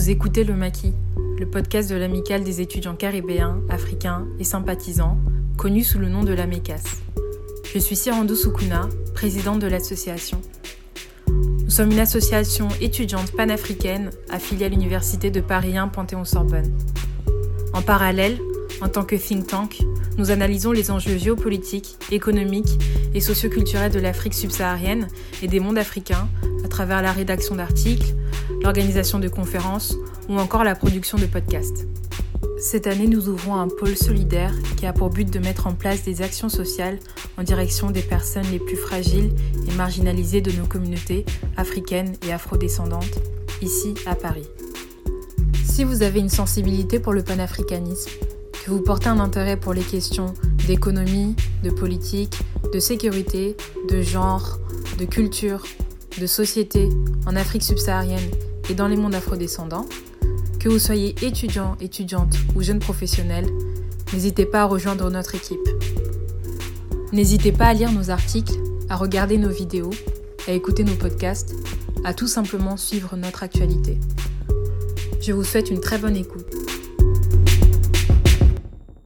Vous écoutez Le Maquis, le podcast de l'amicale des étudiants caribéens, africains et sympathisants, connu sous le nom de la MECAS. Je suis Sirando Sukuna, présidente de l'association. Nous sommes une association étudiante panafricaine affiliée à l'université de Paris 1 Panthéon-Sorbonne. En parallèle, en tant que think tank, nous analysons les enjeux géopolitiques, économiques et socioculturels de l'Afrique subsaharienne et des mondes africains à travers la rédaction d'articles, l'organisation de conférences ou encore la production de podcasts. Cette année, nous ouvrons un pôle solidaire qui a pour but de mettre en place des actions sociales en direction des personnes les plus fragiles et marginalisées de nos communautés africaines et afrodescendantes, ici à Paris. Si vous avez une sensibilité pour le panafricanisme, que vous portez un intérêt pour les questions d'économie, de politique, de sécurité, de genre, de culture, de société en Afrique subsaharienne et dans les mondes afrodescendants, que vous soyez étudiant, étudiante ou jeune professionnel, n'hésitez pas à rejoindre notre équipe. N'hésitez pas à lire nos articles, à regarder nos vidéos, à écouter nos podcasts, à tout simplement suivre notre actualité. Je vous souhaite une très bonne écoute.